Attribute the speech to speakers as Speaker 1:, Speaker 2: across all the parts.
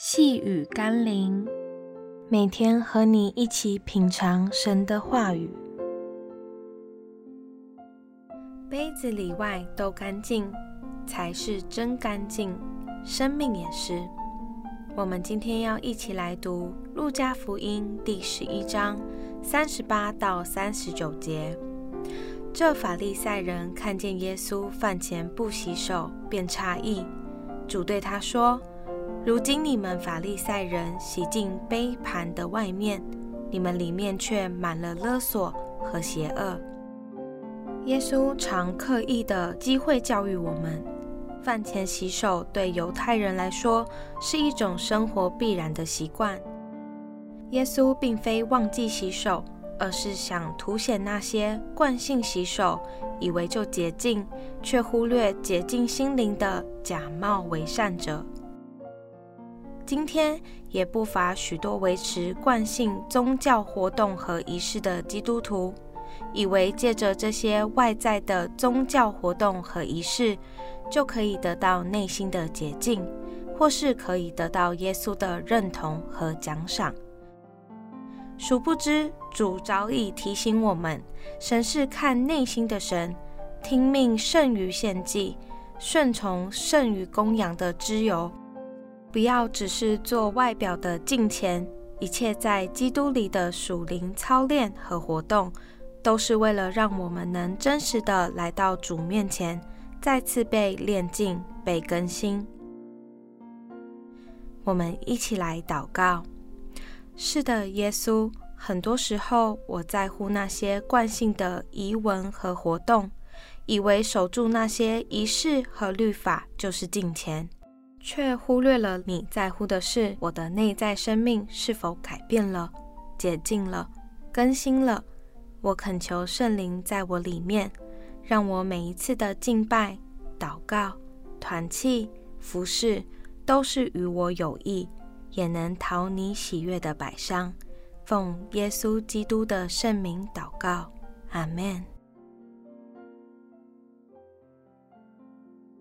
Speaker 1: 细雨甘霖，每天和你一起品尝神的话语。杯子里外都干净，才是真干净。生命也是。我们今天要一起来读《路加福音》第十一章三十八到三十九节。这法利赛人看见耶稣饭前不洗手，便诧异。主对他说。如今你们法利赛人洗净杯盘的外面，你们里面却满了勒索和邪恶。耶稣常刻意的机会教育我们，饭前洗手对犹太人来说是一种生活必然的习惯。耶稣并非忘记洗手，而是想凸显那些惯性洗手，以为就洁净，却忽略洁净心灵的假冒伪善者。今天也不乏许多维持惯性宗教活动和仪式的基督徒，以为借着这些外在的宗教活动和仪式，就可以得到内心的洁净，或是可以得到耶稣的认同和奖赏。殊不知，主早已提醒我们：神是看内心的神，听命胜于献祭，顺从胜于供养的脂油。不要只是做外表的敬虔，一切在基督里的属灵操练和活动，都是为了让我们能真实的来到主面前，再次被炼净、被更新。我们一起来祷告。是的，耶稣，很多时候我在乎那些惯性的仪文和活动，以为守住那些仪式和律法就是敬虔。却忽略了你在乎的是我的内在生命是否改变了、洁净了、更新了。我恳求圣灵在我里面，让我每一次的敬拜、祷告、团契、服侍，都是与我有益，也能讨你喜悦的摆上。奉耶稣基督的圣名祷告，阿门。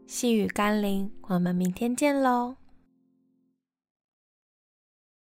Speaker 1: 细雨甘霖，我们明天见喽。